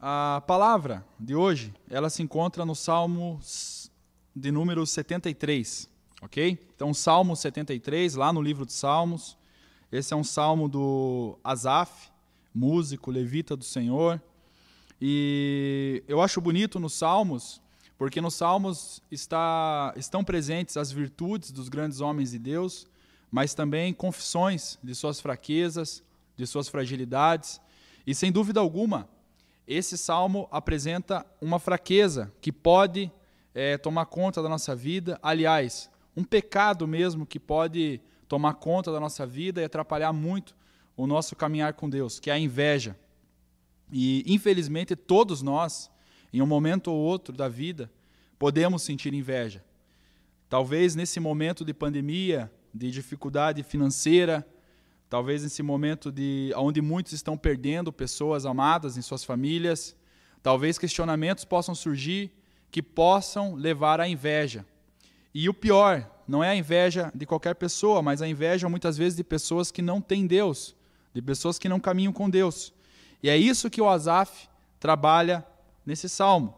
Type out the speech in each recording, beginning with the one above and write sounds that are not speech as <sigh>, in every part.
A palavra de hoje, ela se encontra no Salmo de número 73, ok? Então, Salmo 73, lá no livro de Salmos. Esse é um salmo do Asaf, músico, levita do Senhor. E eu acho bonito nos Salmos, porque nos Salmos está, estão presentes as virtudes dos grandes homens de Deus, mas também confissões de suas fraquezas, de suas fragilidades. E sem dúvida alguma, esse salmo apresenta uma fraqueza que pode é, tomar conta da nossa vida. Aliás, um pecado mesmo que pode tomar conta da nossa vida e atrapalhar muito o nosso caminhar com Deus, que é a inveja. E, infelizmente, todos nós, em um momento ou outro da vida, podemos sentir inveja. Talvez nesse momento de pandemia, de dificuldade financeira, talvez nesse momento de onde muitos estão perdendo pessoas amadas em suas famílias, talvez questionamentos possam surgir que possam levar à inveja. E o pior, não é a inveja de qualquer pessoa, mas a inveja muitas vezes de pessoas que não têm Deus, de pessoas que não caminham com Deus. E é isso que o Asaf trabalha nesse salmo.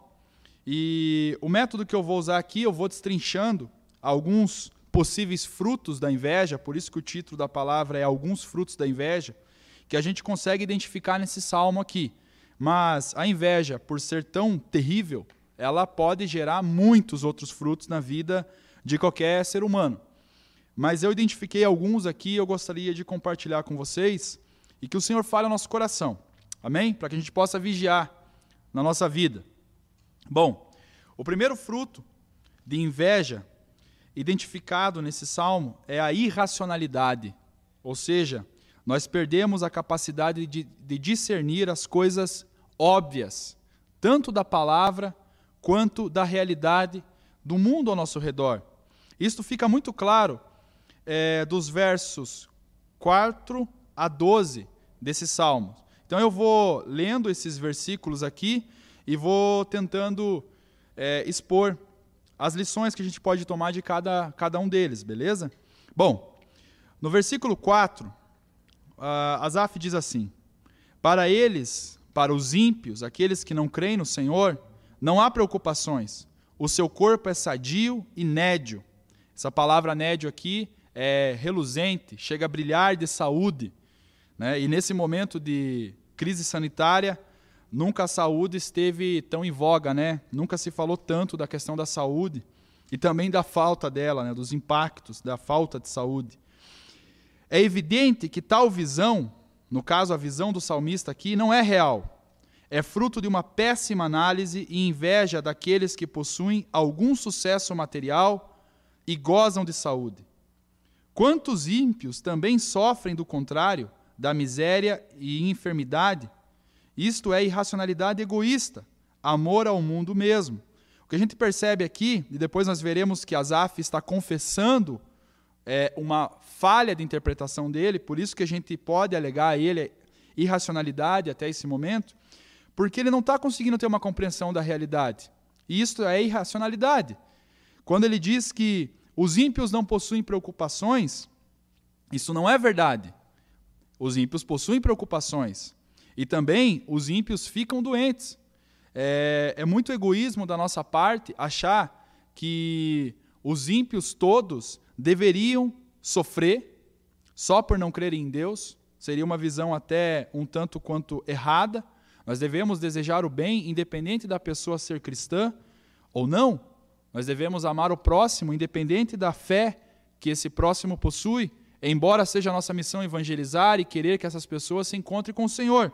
E o método que eu vou usar aqui, eu vou destrinchando alguns possíveis frutos da inveja, por isso que o título da palavra é Alguns Frutos da Inveja, que a gente consegue identificar nesse salmo aqui. Mas a inveja, por ser tão terrível, ela pode gerar muitos outros frutos na vida de qualquer ser humano. Mas eu identifiquei alguns aqui eu gostaria de compartilhar com vocês e que o Senhor fale ao nosso coração. Amém? Para que a gente possa vigiar na nossa vida. Bom, o primeiro fruto de inveja identificado nesse salmo é a irracionalidade, ou seja, nós perdemos a capacidade de, de discernir as coisas óbvias, tanto da palavra quanto da realidade do mundo ao nosso redor. Isto fica muito claro é, dos versos 4 a 12 desse salmo. Então eu vou lendo esses versículos aqui e vou tentando é, expor as lições que a gente pode tomar de cada, cada um deles, beleza? Bom, no versículo 4, uh, Asaf diz assim: Para eles, para os ímpios, aqueles que não creem no Senhor, não há preocupações. O seu corpo é sadio e nédio. Essa palavra nédio aqui é reluzente, chega a brilhar de saúde. Né? E nesse momento de crise sanitária, nunca a saúde esteve tão em voga, né? Nunca se falou tanto da questão da saúde e também da falta dela, né? dos impactos da falta de saúde. É evidente que tal visão, no caso a visão do salmista aqui, não é real. É fruto de uma péssima análise e inveja daqueles que possuem algum sucesso material e gozam de saúde. Quantos ímpios também sofrem do contrário, da miséria e enfermidade? Isto é irracionalidade egoísta, amor ao mundo mesmo. O que a gente percebe aqui, e depois nós veremos que Asaf está confessando é, uma falha de interpretação dele, por isso que a gente pode alegar a ele irracionalidade até esse momento, porque ele não está conseguindo ter uma compreensão da realidade. E isto é irracionalidade. Quando ele diz que os ímpios não possuem preocupações, isso não é verdade. Os ímpios possuem preocupações. E também os ímpios ficam doentes. É, é muito egoísmo da nossa parte achar que os ímpios todos deveriam sofrer só por não crerem em Deus. Seria uma visão até um tanto quanto errada. Nós devemos desejar o bem, independente da pessoa ser cristã ou não. Nós devemos amar o próximo, independente da fé que esse próximo possui, embora seja nossa missão evangelizar e querer que essas pessoas se encontrem com o Senhor.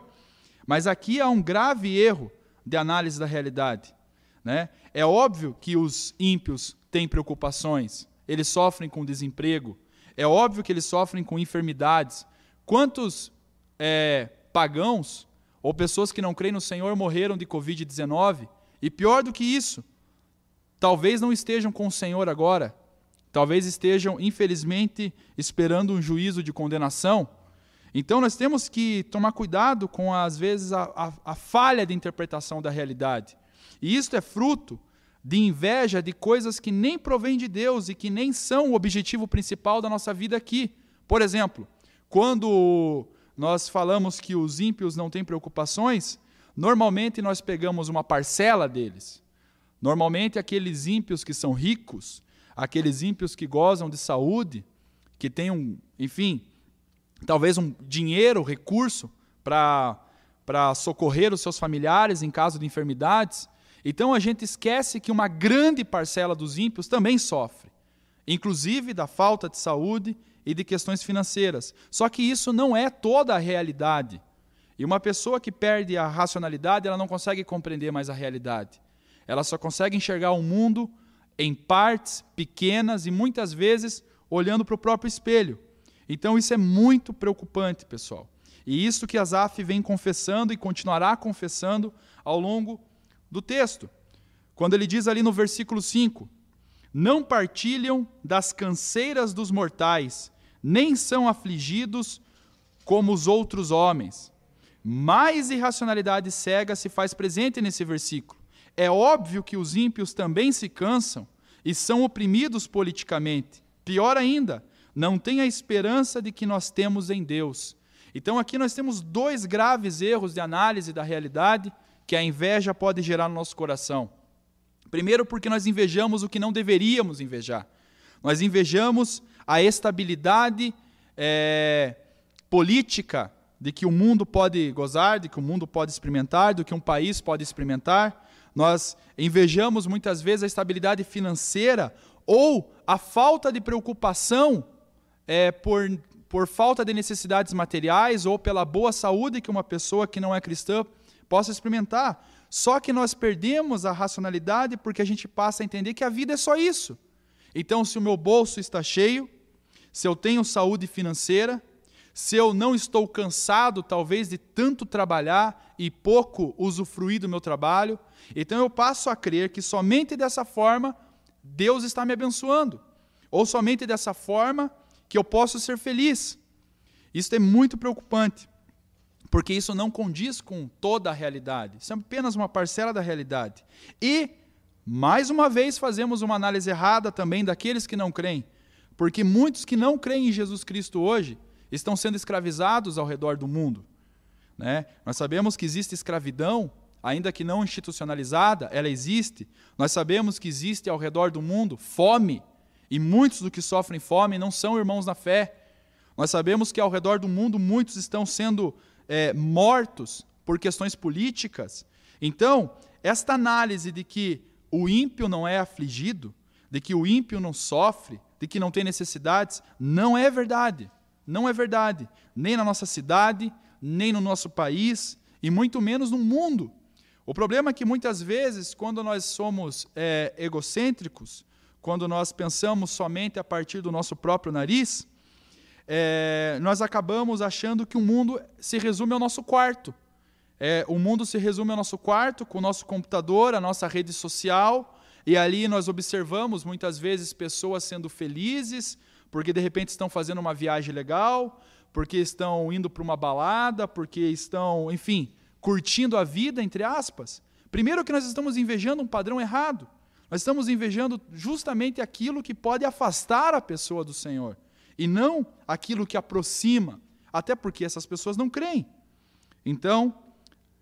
Mas aqui há um grave erro de análise da realidade. Né? É óbvio que os ímpios têm preocupações, eles sofrem com desemprego, é óbvio que eles sofrem com enfermidades. Quantos é, pagãos ou pessoas que não creem no Senhor morreram de Covid-19? E pior do que isso, talvez não estejam com o Senhor agora, talvez estejam, infelizmente, esperando um juízo de condenação então nós temos que tomar cuidado com, às vezes, a, a, a falha de interpretação da realidade. E isto é fruto de inveja de coisas que nem provêm de Deus e que nem são o objetivo principal da nossa vida aqui. Por exemplo, quando nós falamos que os ímpios não têm preocupações, normalmente nós pegamos uma parcela deles. Normalmente aqueles ímpios que são ricos, aqueles ímpios que gozam de saúde, que têm um, enfim, talvez um dinheiro, recurso para socorrer os seus familiares em caso de enfermidades. Então a gente esquece que uma grande parcela dos ímpios também sofre, inclusive da falta de saúde e de questões financeiras. Só que isso não é toda a realidade. E uma pessoa que perde a racionalidade, ela não consegue compreender mais a realidade. Ela só consegue enxergar o mundo em partes pequenas e muitas vezes olhando para o próprio espelho. Então isso é muito preocupante, pessoal. E isso que Asaf vem confessando e continuará confessando ao longo do texto. Quando ele diz ali no versículo 5: Não partilham das canseiras dos mortais, nem são afligidos como os outros homens. Mais irracionalidade cega se faz presente nesse versículo. É óbvio que os ímpios também se cansam e são oprimidos politicamente. Pior ainda, não têm a esperança de que nós temos em Deus. Então aqui nós temos dois graves erros de análise da realidade que a inveja pode gerar no nosso coração. Primeiro, porque nós invejamos o que não deveríamos invejar. Nós invejamos a estabilidade é, política de que o mundo pode gozar, de que o mundo pode experimentar, do que um país pode experimentar. Nós invejamos muitas vezes a estabilidade financeira ou a falta de preocupação é, por, por falta de necessidades materiais ou pela boa saúde que uma pessoa que não é cristã possa experimentar. Só que nós perdemos a racionalidade porque a gente passa a entender que a vida é só isso. Então, se o meu bolso está cheio, se eu tenho saúde financeira, se eu não estou cansado, talvez, de tanto trabalhar e pouco usufruir do meu trabalho, então eu passo a crer que somente dessa forma Deus está me abençoando, ou somente dessa forma que eu posso ser feliz. Isso é muito preocupante, porque isso não condiz com toda a realidade, isso é apenas uma parcela da realidade. E, mais uma vez, fazemos uma análise errada também daqueles que não creem porque muitos que não creem em Jesus Cristo hoje estão sendo escravizados ao redor do mundo. Né? Nós sabemos que existe escravidão, ainda que não institucionalizada, ela existe. Nós sabemos que existe ao redor do mundo fome, e muitos do que sofrem fome não são irmãos na fé. Nós sabemos que ao redor do mundo muitos estão sendo é, mortos por questões políticas. Então, esta análise de que o ímpio não é afligido, de que o ímpio não sofre, de que não tem necessidades, não é verdade. Não é verdade. Nem na nossa cidade, nem no nosso país, e muito menos no mundo. O problema é que muitas vezes, quando nós somos é, egocêntricos, quando nós pensamos somente a partir do nosso próprio nariz, é, nós acabamos achando que o mundo se resume ao nosso quarto. É, o mundo se resume ao nosso quarto, com o nosso computador, a nossa rede social, e ali nós observamos muitas vezes pessoas sendo felizes, porque de repente estão fazendo uma viagem legal, porque estão indo para uma balada, porque estão, enfim, curtindo a vida, entre aspas. Primeiro que nós estamos invejando um padrão errado. Nós estamos invejando justamente aquilo que pode afastar a pessoa do Senhor, e não aquilo que aproxima, até porque essas pessoas não creem. Então,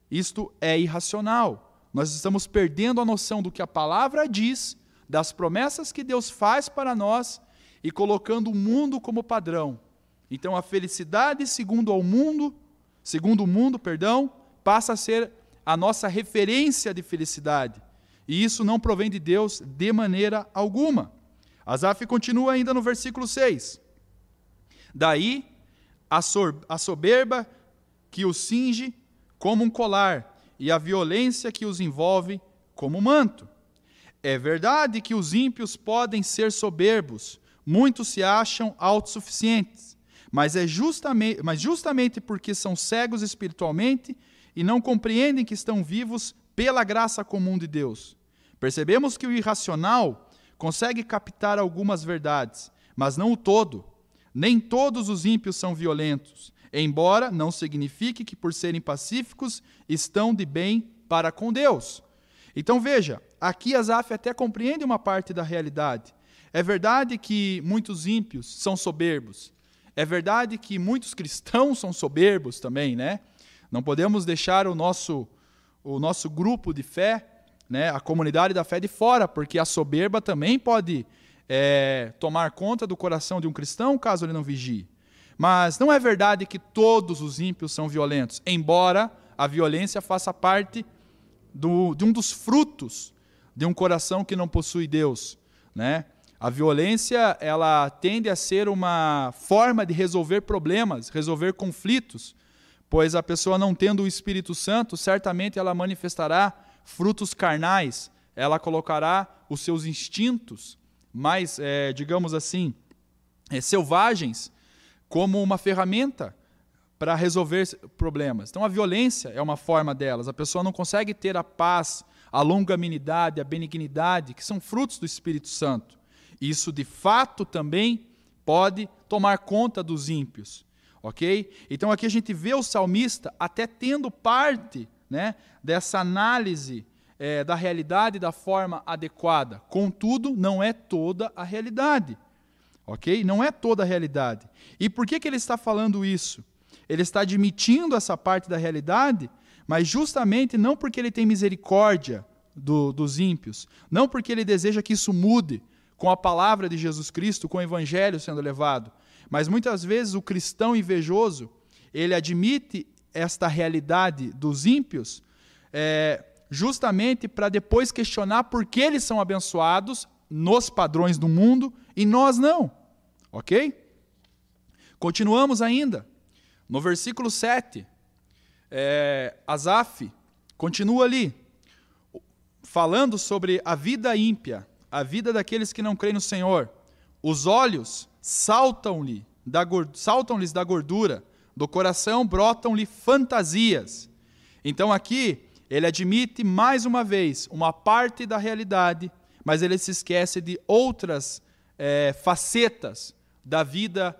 isto é irracional. Nós estamos perdendo a noção do que a palavra diz, das promessas que Deus faz para nós e colocando o mundo como padrão. Então a felicidade segundo o mundo, segundo o mundo, perdão, passa a ser a nossa referência de felicidade. E isso não provém de Deus de maneira alguma. Asaf continua ainda no versículo 6. Daí a, soberba que o cinge como um colar e a violência que os envolve como manto. É verdade que os ímpios podem ser soberbos, muitos se acham autossuficientes, mas é justamente, mas justamente porque são cegos espiritualmente e não compreendem que estão vivos pela graça comum de Deus. Percebemos que o irracional consegue captar algumas verdades, mas não o todo. Nem todos os ímpios são violentos, embora não signifique que, por serem pacíficos, estão de bem para com Deus. Então veja, aqui Asaf até compreende uma parte da realidade. É verdade que muitos ímpios são soberbos. É verdade que muitos cristãos são soberbos também, né? Não podemos deixar o nosso o nosso grupo de fé, né, a comunidade da fé de fora, porque a soberba também pode é, tomar conta do coração de um cristão caso ele não vigie. Mas não é verdade que todos os ímpios são violentos, embora a violência faça parte do, de um dos frutos de um coração que não possui Deus. Né? A violência ela tende a ser uma forma de resolver problemas, resolver conflitos, pois a pessoa não tendo o Espírito Santo, certamente ela manifestará frutos carnais, ela colocará os seus instintos mais, é, digamos assim, é, selvagens como uma ferramenta para resolver problemas. Então a violência é uma forma delas. A pessoa não consegue ter a paz, a longanimidade, a benignidade, que são frutos do Espírito Santo. Isso de fato também pode tomar conta dos ímpios. OK? Então aqui a gente vê o salmista até tendo parte, né, dessa análise é, da realidade da forma adequada. Contudo, não é toda a realidade. Ok? Não é toda a realidade. E por que, que ele está falando isso? Ele está admitindo essa parte da realidade, mas justamente não porque ele tem misericórdia do, dos ímpios, não porque ele deseja que isso mude com a palavra de Jesus Cristo, com o evangelho sendo levado, mas muitas vezes o cristão invejoso, ele admite esta realidade dos ímpios, é, justamente para depois questionar por que eles são abençoados nos padrões do mundo e nós não. Ok? Continuamos ainda. No versículo 7, é, Asaf continua ali, falando sobre a vida ímpia, a vida daqueles que não creem no Senhor. Os olhos saltam-lhe da, saltam-lhes da gordura, do coração brotam-lhe fantasias. Então aqui ele admite mais uma vez uma parte da realidade, mas ele se esquece de outras é, facetas da vida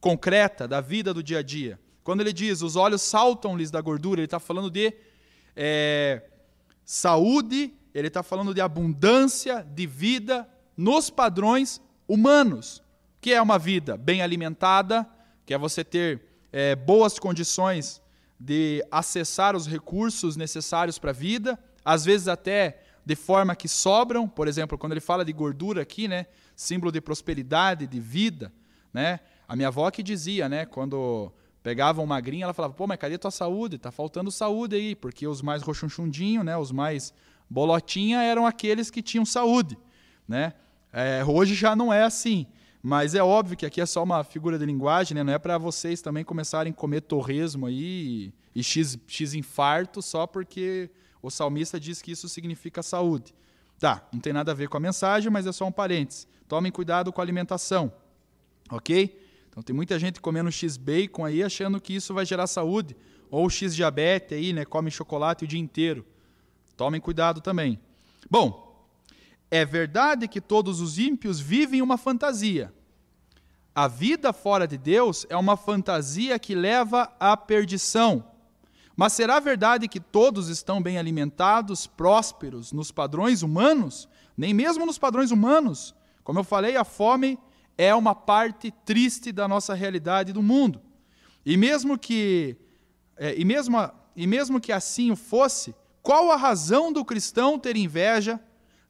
concreta, da vida do dia a dia. Quando ele diz os olhos saltam-lhes da gordura, ele está falando de é, saúde, ele está falando de abundância de vida nos padrões humanos, que é uma vida bem alimentada, que é você ter é, boas condições de acessar os recursos necessários para a vida, às vezes até de forma que sobram, por exemplo, quando ele fala de gordura aqui, né, símbolo de prosperidade, de vida, né? A minha avó que dizia, né, quando pegava um magrinho, ela falava: "Pô, mas cadê tua saúde? Tá faltando saúde aí", porque os mais rochunchundinho, né, os mais bolotinha eram aqueles que tinham saúde, né? É, hoje já não é assim. Mas é óbvio que aqui é só uma figura de linguagem, né? não é para vocês também começarem a comer torresmo aí e, e x, x infarto só porque o salmista diz que isso significa saúde. Tá, não tem nada a ver com a mensagem, mas é só um parênteses. Tomem cuidado com a alimentação, ok? Então tem muita gente comendo x-bacon aí achando que isso vai gerar saúde, ou x-diabetes aí, né? Come chocolate o dia inteiro. Tomem cuidado também. Bom, é verdade que todos os ímpios vivem uma fantasia. A vida fora de Deus é uma fantasia que leva à perdição. Mas será verdade que todos estão bem alimentados, prósperos nos padrões humanos? Nem mesmo nos padrões humanos. Como eu falei, a fome é uma parte triste da nossa realidade do mundo. E mesmo que é, e mesmo, e mesmo que assim o fosse, qual a razão do cristão ter inveja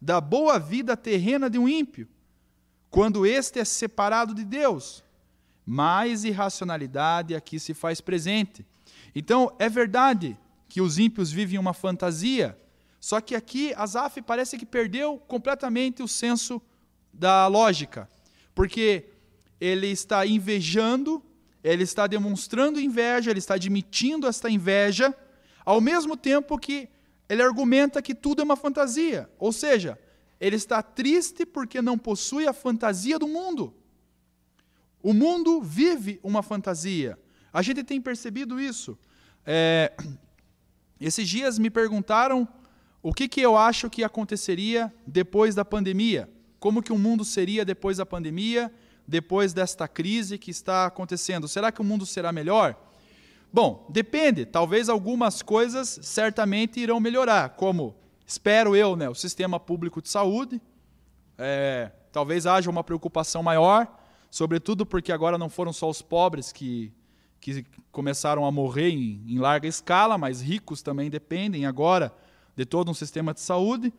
da boa vida terrena de um ímpio, quando este é separado de Deus. Mais irracionalidade aqui se faz presente. Então, é verdade que os ímpios vivem uma fantasia, só que aqui Asaf parece que perdeu completamente o senso da lógica, porque ele está invejando, ele está demonstrando inveja, ele está admitindo esta inveja, ao mesmo tempo que ele argumenta que tudo é uma fantasia. Ou seja, ele está triste porque não possui a fantasia do mundo. O mundo vive uma fantasia. A gente tem percebido isso. É, <clears throat> esses dias me perguntaram o que, que eu acho que aconteceria depois da pandemia. Como que o mundo seria depois da pandemia, depois desta crise que está acontecendo? Será que o mundo será melhor? Bom, depende. Talvez algumas coisas certamente irão melhorar, como, espero eu, né, o sistema público de saúde. É, talvez haja uma preocupação maior, sobretudo porque agora não foram só os pobres que, que começaram a morrer em, em larga escala, mas ricos também dependem agora de todo um sistema de saúde.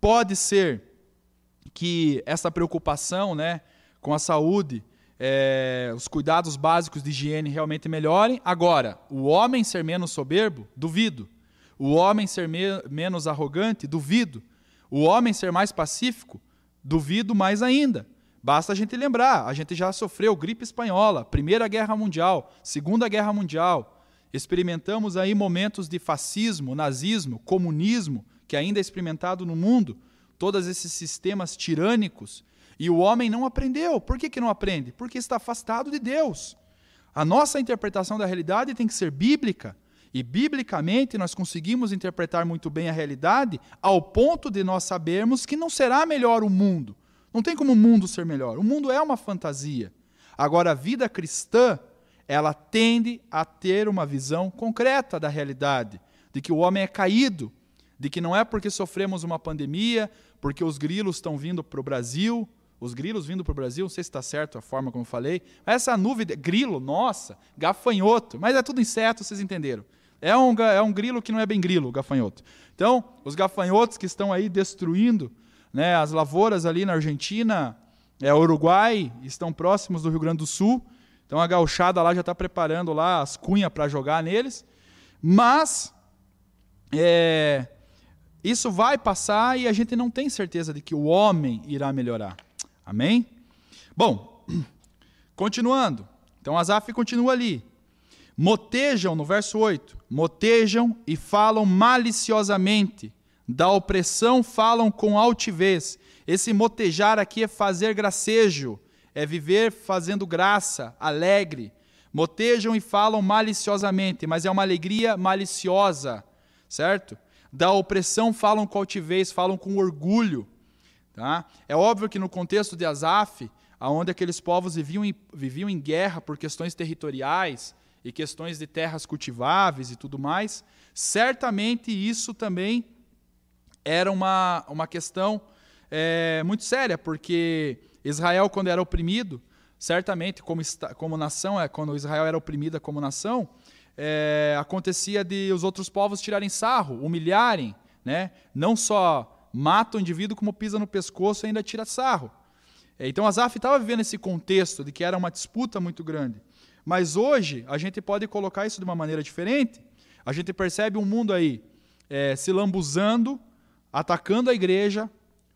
Pode ser que essa preocupação né, com a saúde, é, os cuidados básicos de higiene realmente melhorem. Agora, o homem ser menos soberbo, duvido. O homem ser me menos arrogante, duvido. O homem ser mais pacífico, duvido mais ainda. Basta a gente lembrar, a gente já sofreu gripe espanhola, Primeira Guerra Mundial, Segunda Guerra Mundial. Experimentamos aí momentos de fascismo, nazismo, comunismo, que ainda é experimentado no mundo, todos esses sistemas tirânicos, e o homem não aprendeu. Por que, que não aprende? Porque está afastado de Deus. A nossa interpretação da realidade tem que ser bíblica. E biblicamente nós conseguimos interpretar muito bem a realidade ao ponto de nós sabermos que não será melhor o mundo, não tem como o mundo ser melhor. O mundo é uma fantasia. Agora, a vida cristã, ela tende a ter uma visão concreta da realidade, de que o homem é caído, de que não é porque sofremos uma pandemia, porque os grilos estão vindo para o Brasil, os grilos vindo para o Brasil, não sei se está certo a forma como eu falei, essa nuvem de grilo, nossa, gafanhoto, mas é tudo inseto, vocês entenderam. É um, é um grilo que não é bem grilo, gafanhoto. Então, os gafanhotos que estão aí destruindo né? As lavouras ali na Argentina, é, Uruguai, estão próximos do Rio Grande do Sul. Então a gauchada lá já está preparando lá as cunhas para jogar neles. Mas é, isso vai passar e a gente não tem certeza de que o homem irá melhorar. Amém? Bom, <clears throat> continuando. Então Asaf continua ali. Motejam, no verso 8, motejam e falam maliciosamente da opressão falam com altivez. Esse motejar aqui é fazer gracejo, é viver fazendo graça, alegre. Motejam e falam maliciosamente, mas é uma alegria maliciosa, certo? Da opressão falam com altivez, falam com orgulho. Tá? É óbvio que no contexto de Asaf, onde aqueles povos viviam em, viviam em guerra por questões territoriais e questões de terras cultiváveis e tudo mais, certamente isso também era uma, uma questão é, muito séria, porque Israel, quando era oprimido, certamente, como, como nação, é, quando Israel era oprimida como nação, é, acontecia de os outros povos tirarem sarro, humilharem, né? não só mata o indivíduo, como pisa no pescoço e ainda tira sarro. É, então Asaf estava vivendo esse contexto de que era uma disputa muito grande. Mas hoje a gente pode colocar isso de uma maneira diferente. A gente percebe um mundo aí é, se lambuzando atacando a igreja,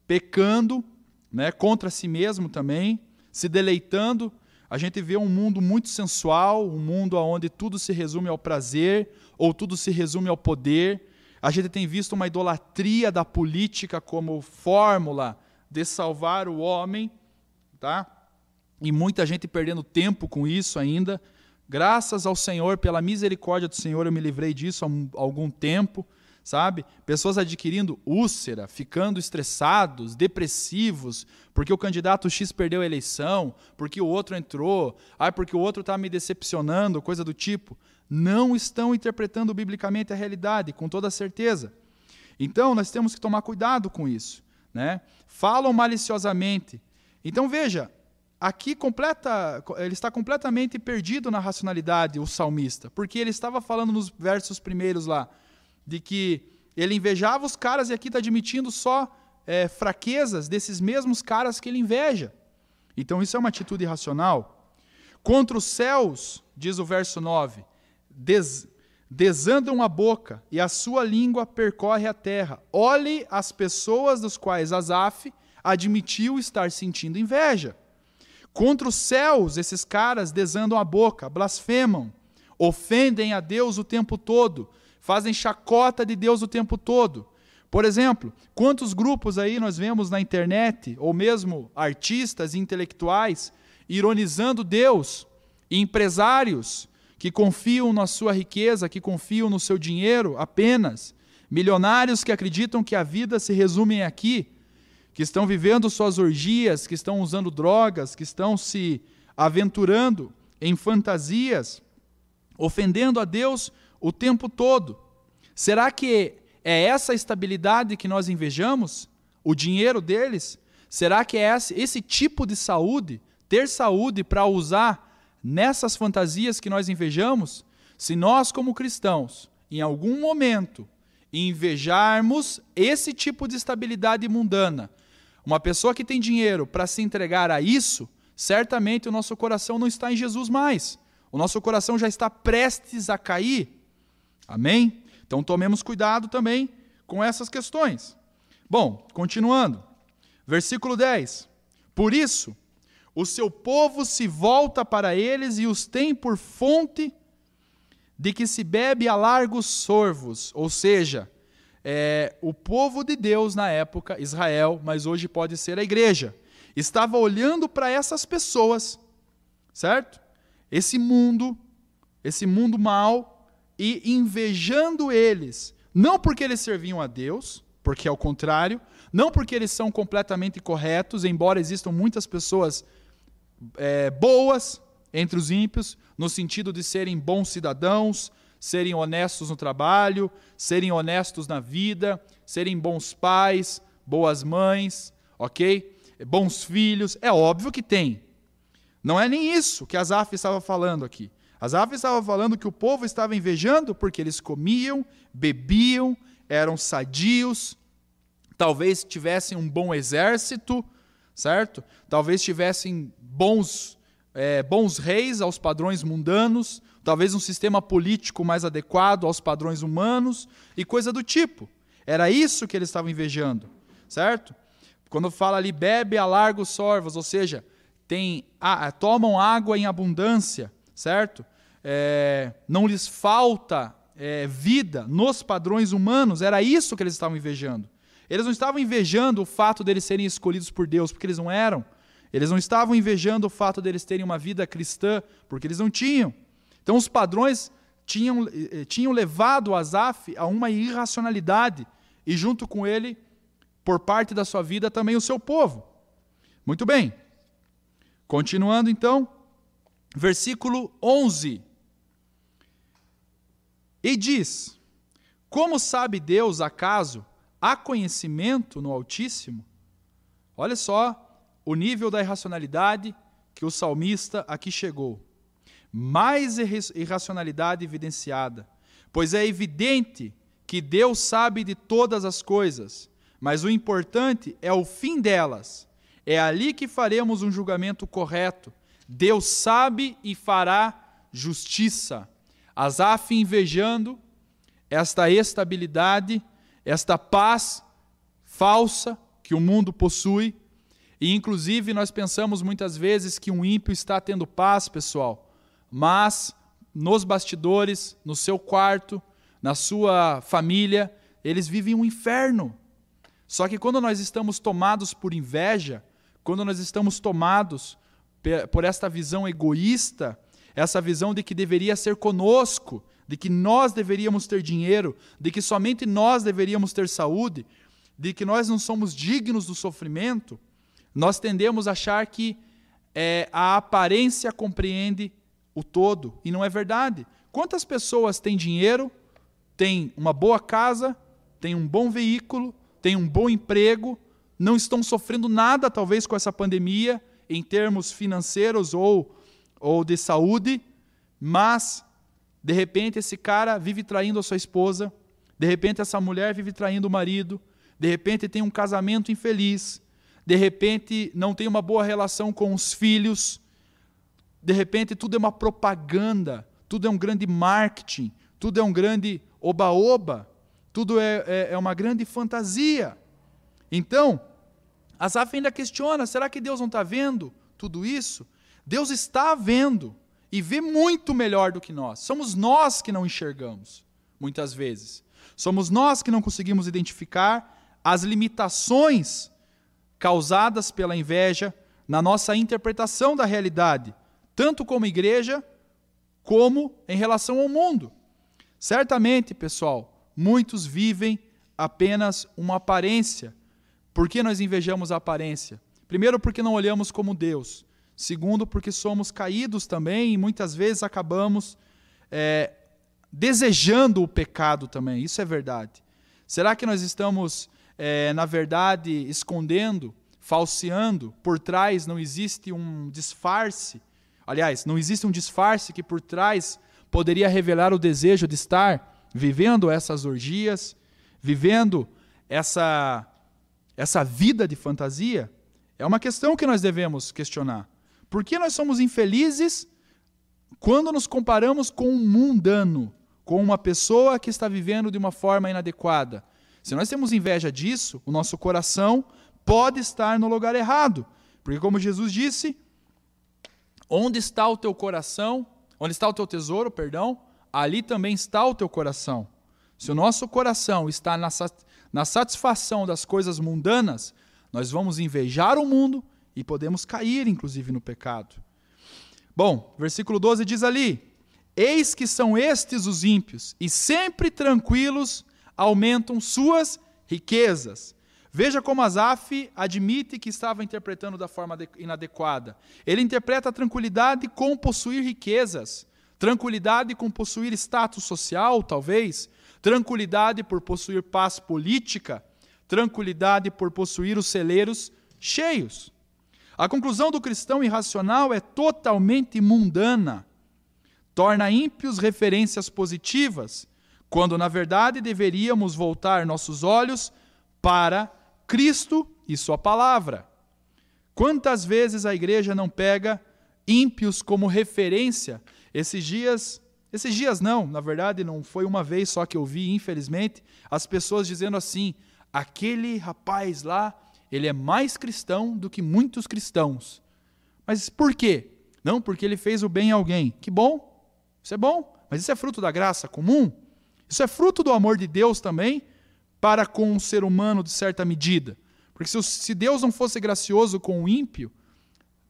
pecando né, contra si mesmo também, se deleitando. A gente vê um mundo muito sensual, um mundo onde tudo se resume ao prazer ou tudo se resume ao poder. A gente tem visto uma idolatria da política como fórmula de salvar o homem, tá? E muita gente perdendo tempo com isso ainda. Graças ao Senhor, pela misericórdia do Senhor, eu me livrei disso há algum tempo sabe? Pessoas adquirindo úlcera, ficando estressados, depressivos, porque o candidato X perdeu a eleição, porque o outro entrou, ah, porque o outro está me decepcionando, coisa do tipo. Não estão interpretando biblicamente a realidade, com toda certeza. Então, nós temos que tomar cuidado com isso. Né? Falam maliciosamente. Então, veja, aqui completa, ele está completamente perdido na racionalidade, o salmista, porque ele estava falando nos versos primeiros lá de que ele invejava os caras e aqui está admitindo só é, fraquezas desses mesmos caras que ele inveja. Então isso é uma atitude irracional. Contra os céus, diz o verso 9, des, desandam a boca e a sua língua percorre a terra. Olhe as pessoas dos quais Asaf admitiu estar sentindo inveja. Contra os céus, esses caras desandam a boca, blasfemam, ofendem a Deus o tempo todo, fazem chacota de Deus o tempo todo. Por exemplo, quantos grupos aí nós vemos na internet, ou mesmo artistas e intelectuais, ironizando Deus, empresários que confiam na sua riqueza, que confiam no seu dinheiro apenas, milionários que acreditam que a vida se resume aqui, que estão vivendo suas orgias, que estão usando drogas, que estão se aventurando em fantasias, ofendendo a Deus o tempo todo. Será que é essa estabilidade que nós invejamos? O dinheiro deles? Será que é esse, tipo de saúde, ter saúde para usar nessas fantasias que nós invejamos, se nós, como cristãos, em algum momento, invejarmos esse tipo de estabilidade mundana, uma pessoa que tem dinheiro para se entregar a isso, certamente o nosso coração não está em Jesus mais. O nosso coração já está prestes a cair. Amém? Então tomemos cuidado também com essas questões. Bom, continuando. Versículo 10. Por isso, o seu povo se volta para eles e os tem por fonte de que se bebe a largos sorvos, ou seja, é, o povo de Deus na época, Israel, mas hoje pode ser a igreja, estava olhando para essas pessoas, certo? Esse mundo, esse mundo mal, e invejando eles, não porque eles serviam a Deus, porque é o contrário, não porque eles são completamente corretos, embora existam muitas pessoas é, boas entre os ímpios, no sentido de serem bons cidadãos, serem honestos no trabalho, serem honestos na vida, serem bons pais, boas mães, ok? Bons filhos, é óbvio que tem. Não é nem isso que Asaf estava falando aqui. Asaf estava falando que o povo estava invejando porque eles comiam, bebiam, eram sadios, talvez tivessem um bom exército, certo? Talvez tivessem bons, é, bons reis aos padrões mundanos, talvez um sistema político mais adequado aos padrões humanos e coisa do tipo. Era isso que eles estavam invejando, certo? Quando fala ali, bebe a largos sorvos, ou seja, tem, tomam água em abundância, certo? É, não lhes falta é, vida nos padrões humanos, era isso que eles estavam invejando. Eles não estavam invejando o fato deles serem escolhidos por Deus, porque eles não eram. Eles não estavam invejando o fato deles terem uma vida cristã, porque eles não tinham. Então, os padrões tinham, eh, tinham levado Asaf a uma irracionalidade, e junto com ele, por parte da sua vida, também o seu povo. Muito bem. Continuando então, versículo 11. E diz: Como sabe Deus, acaso, há conhecimento no Altíssimo? Olha só o nível da irracionalidade que o salmista aqui chegou mais irracionalidade evidenciada, pois é evidente que Deus sabe de todas as coisas, mas o importante é o fim delas. É ali que faremos um julgamento correto. Deus sabe e fará justiça. Asaf invejando esta estabilidade, esta paz falsa que o mundo possui. E inclusive nós pensamos muitas vezes que um ímpio está tendo paz, pessoal mas nos bastidores, no seu quarto, na sua família, eles vivem um inferno. Só que quando nós estamos tomados por inveja, quando nós estamos tomados por esta visão egoísta, essa visão de que deveria ser conosco, de que nós deveríamos ter dinheiro, de que somente nós deveríamos ter saúde, de que nós não somos dignos do sofrimento, nós tendemos a achar que é, a aparência compreende o todo, e não é verdade. Quantas pessoas têm dinheiro, têm uma boa casa, têm um bom veículo, têm um bom emprego, não estão sofrendo nada, talvez, com essa pandemia, em termos financeiros ou, ou de saúde, mas, de repente, esse cara vive traindo a sua esposa, de repente, essa mulher vive traindo o marido, de repente, tem um casamento infeliz, de repente, não tem uma boa relação com os filhos, de repente tudo é uma propaganda, tudo é um grande marketing, tudo é um grande oba-oba, tudo é, é, é, uma grande fantasia. Então, Asaf ainda questiona: será que Deus não está vendo tudo isso? Deus está vendo e vê muito melhor do que nós. Somos nós que não enxergamos, muitas vezes. Somos nós que não conseguimos identificar as limitações causadas pela inveja na nossa interpretação da realidade tanto como igreja, como em relação ao mundo. Certamente, pessoal, muitos vivem apenas uma aparência. Por que nós invejamos a aparência? Primeiro, porque não olhamos como Deus. Segundo, porque somos caídos também e muitas vezes acabamos é, desejando o pecado também. Isso é verdade. Será que nós estamos, é, na verdade, escondendo, falseando? Por trás não existe um disfarce Aliás, não existe um disfarce que por trás poderia revelar o desejo de estar vivendo essas orgias, vivendo essa, essa vida de fantasia? É uma questão que nós devemos questionar. Por que nós somos infelizes quando nos comparamos com um mundano, com uma pessoa que está vivendo de uma forma inadequada? Se nós temos inveja disso, o nosso coração pode estar no lugar errado. Porque, como Jesus disse, onde está o teu coração, onde está o teu tesouro, perdão, ali também está o teu coração. Se o nosso coração está na, na satisfação das coisas mundanas, nós vamos invejar o mundo e podemos cair, inclusive, no pecado. Bom, versículo 12 diz ali: Eis que são estes os ímpios, e sempre tranquilos aumentam suas riquezas. Veja como Asaf admite que estava interpretando da forma inadequada. Ele interpreta a tranquilidade com possuir riquezas, tranquilidade com possuir status social, talvez, tranquilidade por possuir paz política, tranquilidade por possuir os celeiros cheios. A conclusão do cristão irracional é totalmente mundana. Torna ímpios referências positivas, quando na verdade deveríamos voltar nossos olhos para Cristo e Sua palavra. Quantas vezes a igreja não pega ímpios como referência? Esses dias, esses dias não, na verdade não foi uma vez só que eu vi, infelizmente, as pessoas dizendo assim: aquele rapaz lá, ele é mais cristão do que muitos cristãos. Mas por quê? Não, porque ele fez o bem a alguém. Que bom, isso é bom, mas isso é fruto da graça comum? Isso é fruto do amor de Deus também para com o ser humano de certa medida. Porque se Deus não fosse gracioso com o ímpio,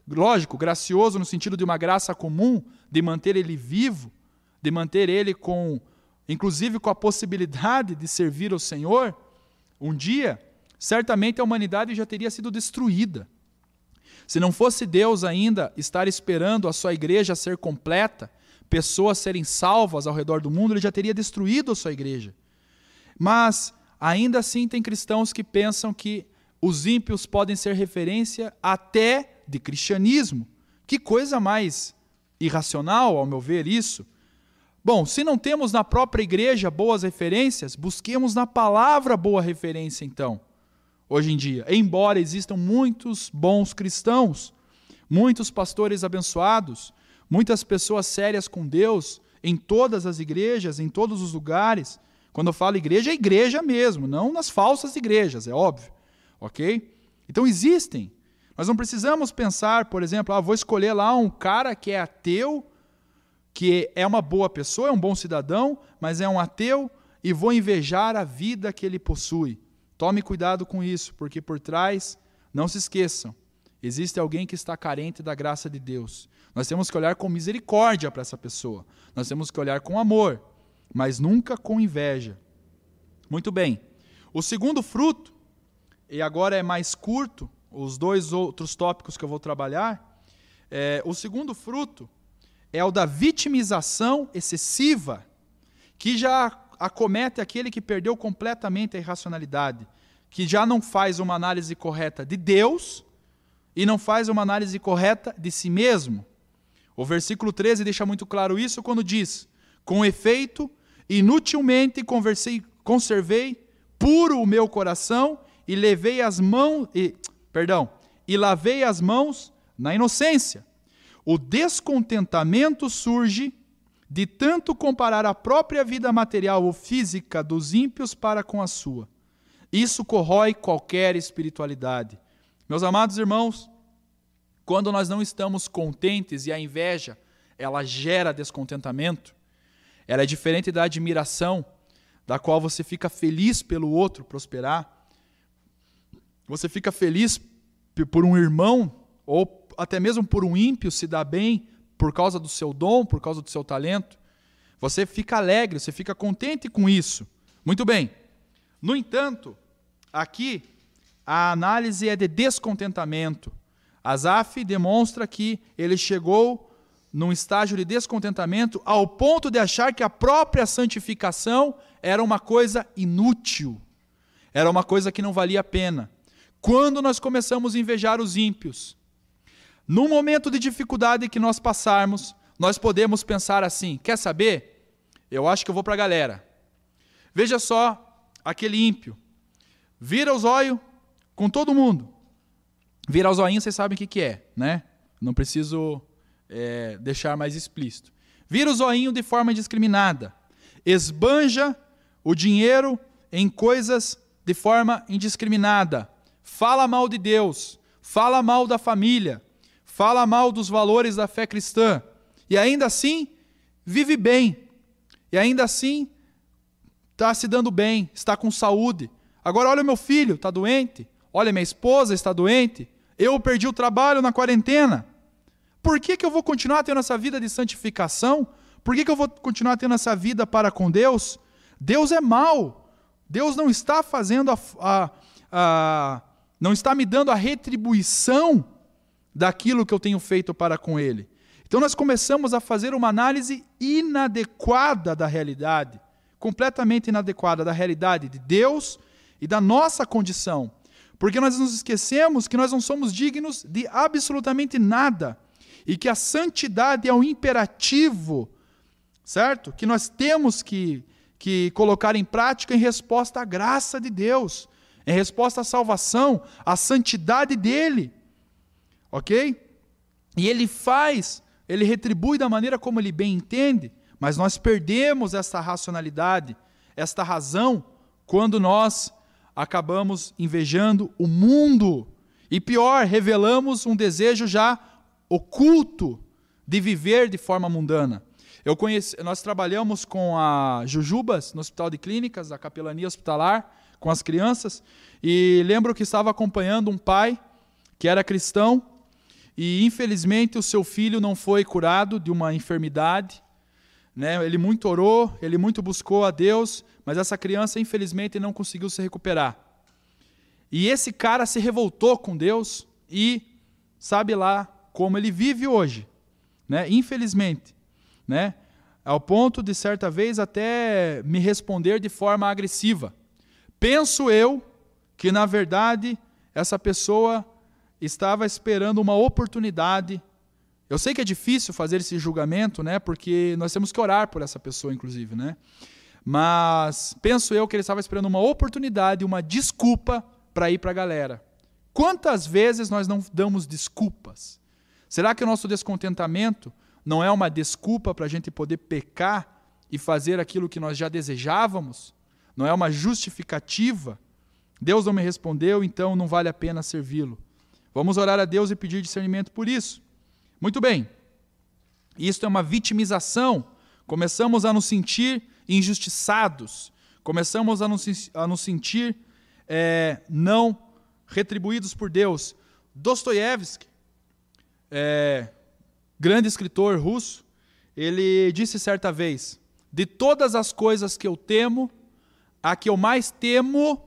lógico, gracioso no sentido de uma graça comum, de manter ele vivo, de manter ele com, inclusive com a possibilidade de servir ao Senhor, um dia, certamente a humanidade já teria sido destruída. Se não fosse Deus ainda estar esperando a sua igreja ser completa, pessoas serem salvas ao redor do mundo, ele já teria destruído a sua igreja. Mas ainda assim tem cristãos que pensam que os ímpios podem ser referência até de cristianismo. Que coisa mais irracional, ao meu ver, isso. Bom, se não temos na própria igreja boas referências, busquemos na palavra boa referência, então, hoje em dia. Embora existam muitos bons cristãos, muitos pastores abençoados, muitas pessoas sérias com Deus, em todas as igrejas, em todos os lugares, quando eu falo igreja, é igreja mesmo, não nas falsas igrejas, é óbvio. Ok? Então existem. Nós não precisamos pensar, por exemplo, ah, vou escolher lá um cara que é ateu, que é uma boa pessoa, é um bom cidadão, mas é um ateu, e vou invejar a vida que ele possui. Tome cuidado com isso, porque por trás, não se esqueçam, existe alguém que está carente da graça de Deus. Nós temos que olhar com misericórdia para essa pessoa. Nós temos que olhar com amor mas nunca com inveja. Muito bem. O segundo fruto, e agora é mais curto, os dois outros tópicos que eu vou trabalhar, é, o segundo fruto é o da vitimização excessiva, que já acomete aquele que perdeu completamente a irracionalidade, que já não faz uma análise correta de Deus e não faz uma análise correta de si mesmo. O versículo 13 deixa muito claro isso quando diz: Com efeito, Inutilmente conversei, conservei puro o meu coração e levei as mãos, e, perdão, e lavei as mãos na inocência. O descontentamento surge de tanto comparar a própria vida material ou física dos ímpios para com a sua. Isso corrói qualquer espiritualidade. Meus amados irmãos, quando nós não estamos contentes e a inveja, ela gera descontentamento, ela é diferente da admiração, da qual você fica feliz pelo outro prosperar. Você fica feliz por um irmão, ou até mesmo por um ímpio se dar bem por causa do seu dom, por causa do seu talento. Você fica alegre, você fica contente com isso. Muito bem. No entanto, aqui a análise é de descontentamento. Asaf demonstra que ele chegou num estágio de descontentamento ao ponto de achar que a própria santificação era uma coisa inútil, era uma coisa que não valia a pena. Quando nós começamos a invejar os ímpios, No momento de dificuldade que nós passarmos, nós podemos pensar assim: quer saber? Eu acho que eu vou para a galera. Veja só aquele ímpio. Vira os olhos com todo mundo. Virar os olhinhos, vocês sabem o que, que é, né? Não preciso é, deixar mais explícito. Vira o zoinho de forma indiscriminada. Esbanja o dinheiro em coisas de forma indiscriminada. Fala mal de Deus. Fala mal da família. Fala mal dos valores da fé cristã. E ainda assim, vive bem. E ainda assim, está se dando bem, está com saúde. Agora, olha o meu filho, está doente. Olha, minha esposa está doente. Eu perdi o trabalho na quarentena. Por que, que eu vou continuar tendo essa vida de santificação? Por que, que eu vou continuar tendo essa vida para com Deus? Deus é mau. Deus não está fazendo a, a, a não está me dando a retribuição daquilo que eu tenho feito para com Ele. Então nós começamos a fazer uma análise inadequada da realidade, completamente inadequada da realidade de Deus e da nossa condição. Porque nós nos esquecemos que nós não somos dignos de absolutamente nada e que a santidade é um imperativo, certo? Que nós temos que, que colocar em prática em resposta à graça de Deus, em resposta à salvação, à santidade dele, ok? E ele faz, ele retribui da maneira como ele bem entende, mas nós perdemos essa racionalidade, esta razão, quando nós acabamos invejando o mundo. E pior, revelamos um desejo já oculto de viver de forma mundana. Eu conheci, nós trabalhamos com a Jujubas no Hospital de Clínicas, a capelania hospitalar, com as crianças, e lembro que estava acompanhando um pai que era cristão e infelizmente o seu filho não foi curado de uma enfermidade. Né? Ele muito orou, ele muito buscou a Deus, mas essa criança, infelizmente, não conseguiu se recuperar. E esse cara se revoltou com Deus e sabe lá como ele vive hoje, né? Infelizmente, né? Ao ponto de certa vez até me responder de forma agressiva. Penso eu que na verdade essa pessoa estava esperando uma oportunidade. Eu sei que é difícil fazer esse julgamento, né? Porque nós temos que orar por essa pessoa, inclusive, né? Mas penso eu que ele estava esperando uma oportunidade, uma desculpa para ir para a galera. Quantas vezes nós não damos desculpas? Será que o nosso descontentamento não é uma desculpa para a gente poder pecar e fazer aquilo que nós já desejávamos? Não é uma justificativa? Deus não me respondeu, então não vale a pena servi-lo. Vamos orar a Deus e pedir discernimento por isso. Muito bem. Isto é uma vitimização. Começamos a nos sentir injustiçados, começamos a nos, a nos sentir é, não retribuídos por Deus. Dostoiévski, é, grande escritor russo, ele disse certa vez: De todas as coisas que eu temo, a que eu mais temo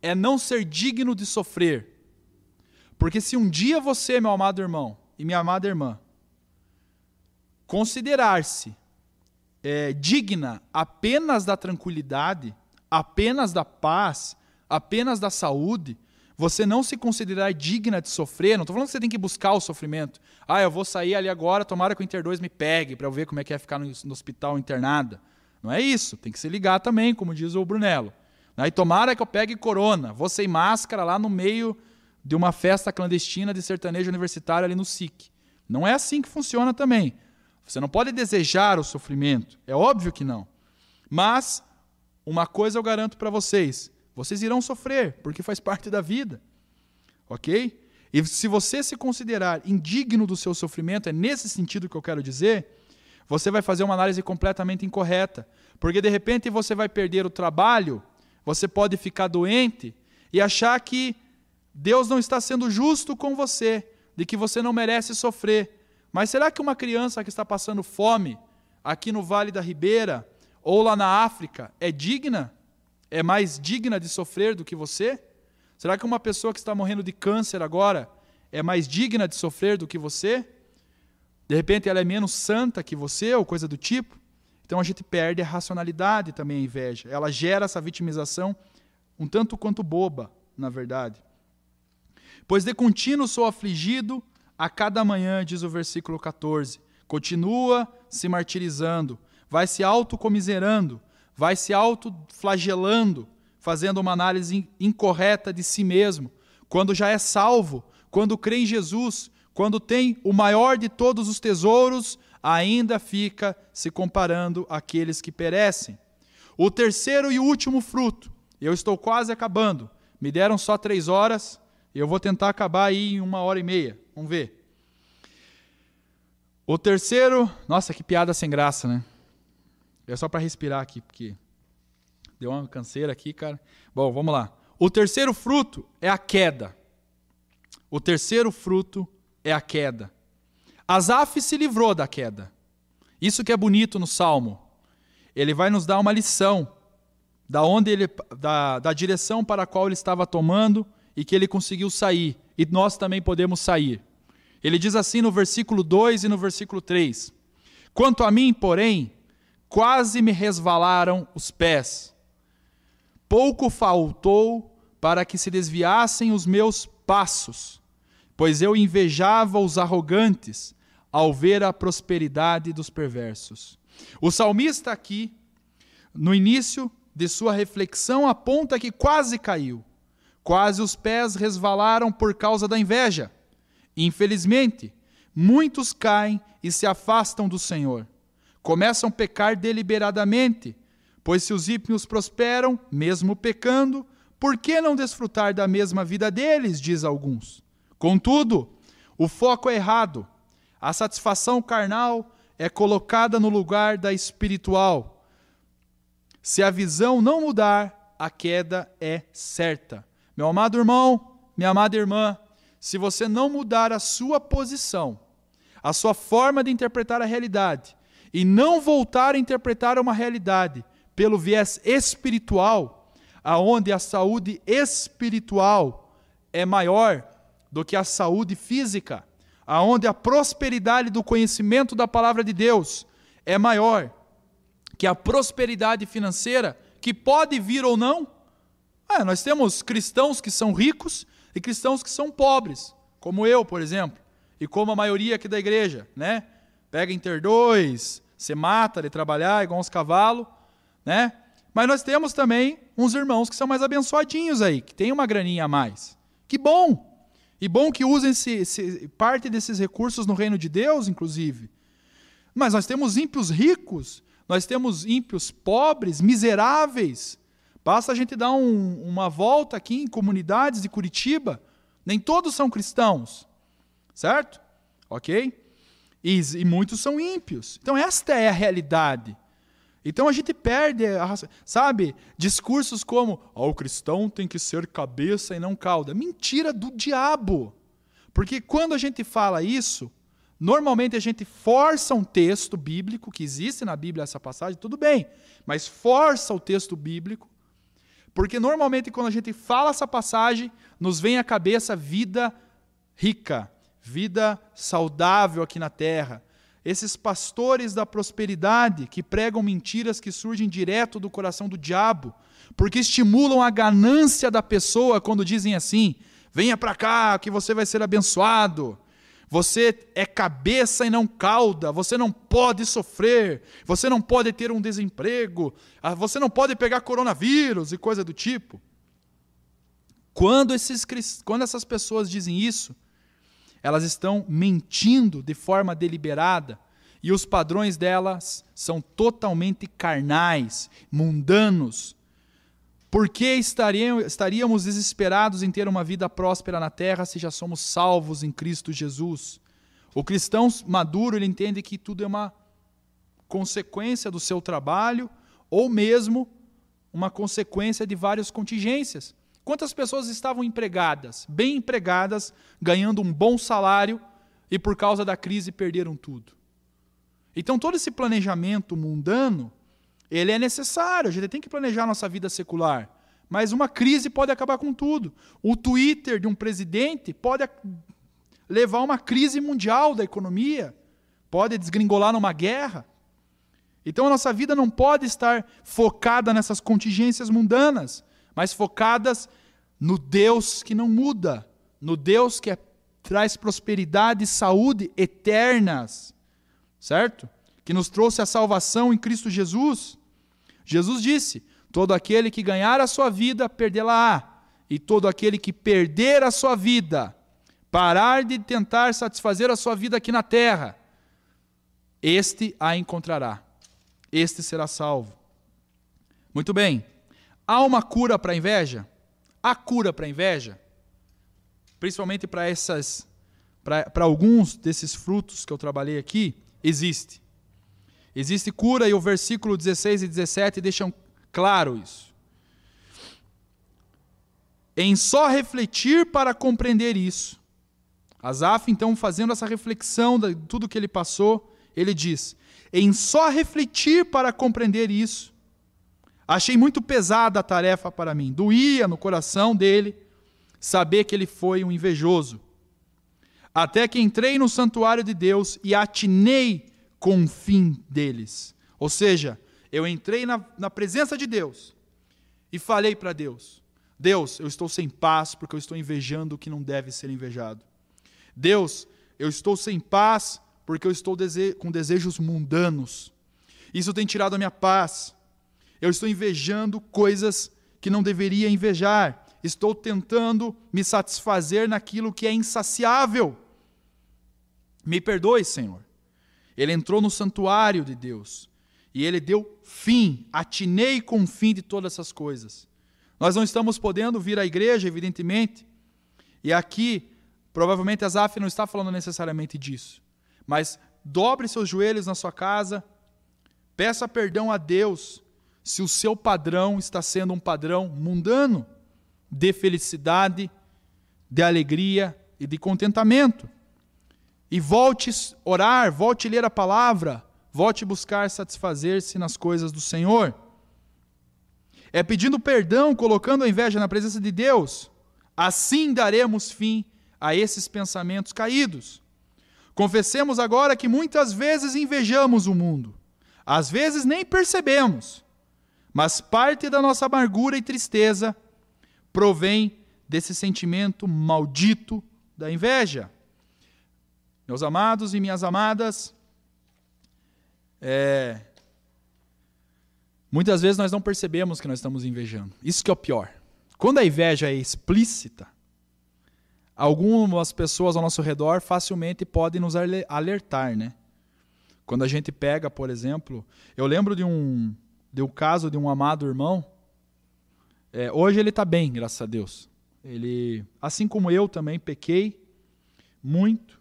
é não ser digno de sofrer. Porque se um dia você, meu amado irmão e minha amada irmã, considerar-se é, digna apenas da tranquilidade, apenas da paz, apenas da saúde, você não se considerar digna de sofrer, não estou falando que você tem que buscar o sofrimento. Ah, eu vou sair ali agora, tomara que o Inter 2 me pegue para eu ver como é que é ficar no, no, hospital internada. Não é isso, tem que se ligar também, como diz o Brunello. E tomara que eu pegue corona, vou sem máscara lá no meio de uma festa clandestina de sertanejo universitário ali no SIC. Não é assim que funciona também. Você não pode desejar o sofrimento, é óbvio que não. Mas uma coisa eu garanto para vocês: vocês irão sofrer, porque faz parte da vida. Ok? E se você se considerar indigno do seu sofrimento, é nesse sentido que eu quero dizer, você vai fazer uma análise completamente incorreta. Porque de repente você vai perder o trabalho, você pode ficar doente e achar que Deus não está sendo justo com você, de que você não merece sofrer. Mas será que uma criança que está passando fome aqui no Vale da Ribeira ou lá na África é digna? É mais digna de sofrer do que você? Será que uma pessoa que está morrendo de câncer agora é mais digna de sofrer do que você? De repente ela é menos santa que você ou coisa do tipo? Então a gente perde a racionalidade também a inveja. Ela gera essa vitimização um tanto quanto boba, na verdade. Pois de contínuo sou afligido a cada manhã, diz o versículo 14. Continua se martirizando, vai se autocomiserando, vai se autoflagelando, fazendo uma análise incorreta de si mesmo, quando já é salvo, quando crê em Jesus, quando tem o maior de todos os tesouros, ainda fica se comparando àqueles que perecem. O terceiro e último fruto, eu estou quase acabando, me deram só três horas, eu vou tentar acabar aí em uma hora e meia, vamos ver. O terceiro, nossa, que piada sem graça, né? É só para respirar aqui, porque deu uma canseira aqui, cara. Bom, vamos lá. O terceiro fruto é a queda. O terceiro fruto é a queda. Asaf se livrou da queda. Isso que é bonito no Salmo. Ele vai nos dar uma lição da onde ele da, da direção para a qual ele estava tomando e que ele conseguiu sair. E nós também podemos sair. Ele diz assim no versículo 2 e no versículo 3: Quanto a mim, porém, quase me resvalaram os pés. Pouco faltou para que se desviassem os meus passos pois eu invejava os arrogantes ao ver a prosperidade dos perversos. O salmista aqui, no início de sua reflexão, aponta que quase caiu, quase os pés resvalaram por causa da inveja. Infelizmente, muitos caem e se afastam do Senhor. Começam a pecar deliberadamente, pois se os ímpios prosperam, mesmo pecando, por que não desfrutar da mesma vida deles, diz alguns. Contudo, o foco é errado. A satisfação carnal é colocada no lugar da espiritual. Se a visão não mudar, a queda é certa. Meu amado irmão, minha amada irmã, se você não mudar a sua posição, a sua forma de interpretar a realidade, e não voltar a interpretar uma realidade pelo viés espiritual, aonde a saúde espiritual é maior do que a saúde física, aonde a prosperidade do conhecimento da palavra de Deus é maior que a prosperidade financeira, que pode vir ou não. É, nós temos cristãos que são ricos e cristãos que são pobres, como eu, por exemplo, e como a maioria aqui da igreja, né? Pega Inter 2, se mata de trabalhar igual uns cavalos, né? Mas nós temos também uns irmãos que são mais abençoadinhos aí, que tem uma graninha a mais. Que bom! E bom que usem -se, parte desses recursos no reino de Deus, inclusive. Mas nós temos ímpios ricos, nós temos ímpios pobres, miseráveis. Basta a gente dar um, uma volta aqui em comunidades de Curitiba. Nem todos são cristãos, certo? Ok? E, e muitos são ímpios. Então, esta é a realidade. Então a gente perde, sabe, discursos como oh, o cristão tem que ser cabeça e não cauda. Mentira do diabo. Porque quando a gente fala isso, normalmente a gente força um texto bíblico, que existe na Bíblia essa passagem, tudo bem, mas força o texto bíblico, porque normalmente quando a gente fala essa passagem, nos vem à cabeça vida rica, vida saudável aqui na terra, esses pastores da prosperidade que pregam mentiras que surgem direto do coração do diabo, porque estimulam a ganância da pessoa quando dizem assim: venha para cá que você vai ser abençoado. Você é cabeça e não cauda, você não pode sofrer, você não pode ter um desemprego, ah, você não pode pegar coronavírus e coisa do tipo. Quando, esses, quando essas pessoas dizem isso, elas estão mentindo de forma deliberada e os padrões delas são totalmente carnais, mundanos. Por que estaríamos desesperados em ter uma vida próspera na terra se já somos salvos em Cristo Jesus? O cristão maduro ele entende que tudo é uma consequência do seu trabalho ou mesmo uma consequência de várias contingências. Quantas pessoas estavam empregadas, bem empregadas, ganhando um bom salário e por causa da crise perderam tudo? Então todo esse planejamento mundano, ele é necessário, a gente tem que planejar nossa vida secular. Mas uma crise pode acabar com tudo. O Twitter de um presidente pode levar a uma crise mundial da economia, pode desgringolar numa guerra. Então a nossa vida não pode estar focada nessas contingências mundanas mas focadas no Deus que não muda, no Deus que é traz prosperidade e saúde eternas, certo? Que nos trouxe a salvação em Cristo Jesus. Jesus disse: Todo aquele que ganhar a sua vida, perdê-la-á. E todo aquele que perder a sua vida, parar de tentar satisfazer a sua vida aqui na terra, este a encontrará. Este será salvo. Muito bem. Há uma cura para a inveja? Há cura para a inveja? Principalmente para essas para alguns desses frutos que eu trabalhei aqui, existe. Existe cura e o versículo 16 e 17 deixam claro isso. Em só refletir para compreender isso. Asaf, então, fazendo essa reflexão de tudo que ele passou, ele diz: em só refletir para compreender isso, Achei muito pesada a tarefa para mim. Doía no coração dele saber que ele foi um invejoso. Até que entrei no santuário de Deus e atinei com o fim deles. Ou seja, eu entrei na, na presença de Deus e falei para Deus: Deus, eu estou sem paz porque eu estou invejando o que não deve ser invejado. Deus, eu estou sem paz porque eu estou dese com desejos mundanos. Isso tem tirado a minha paz. Eu estou invejando coisas que não deveria invejar. Estou tentando me satisfazer naquilo que é insaciável. Me perdoe, Senhor. Ele entrou no santuário de Deus e ele deu fim, atinei com o fim de todas essas coisas. Nós não estamos podendo vir à igreja, evidentemente, e aqui, provavelmente Asaf não está falando necessariamente disso, mas dobre seus joelhos na sua casa, peça perdão a Deus se o seu padrão está sendo um padrão mundano de felicidade, de alegria e de contentamento. E volte orar, volte ler a palavra, volte buscar satisfazer-se nas coisas do Senhor. É pedindo perdão, colocando a inveja na presença de Deus. Assim daremos fim a esses pensamentos caídos. Confessemos agora que muitas vezes invejamos o mundo. Às vezes nem percebemos. Mas parte da nossa amargura e tristeza provém desse sentimento maldito da inveja. Meus amados e minhas amadas, é, muitas vezes nós não percebemos que nós estamos invejando. Isso que é o pior. Quando a inveja é explícita, algumas pessoas ao nosso redor facilmente podem nos alertar, né? Quando a gente pega, por exemplo, eu lembro de um deu o caso de um amado irmão. É, hoje ele está bem, graças a Deus. Ele, assim como eu também, pequei muito.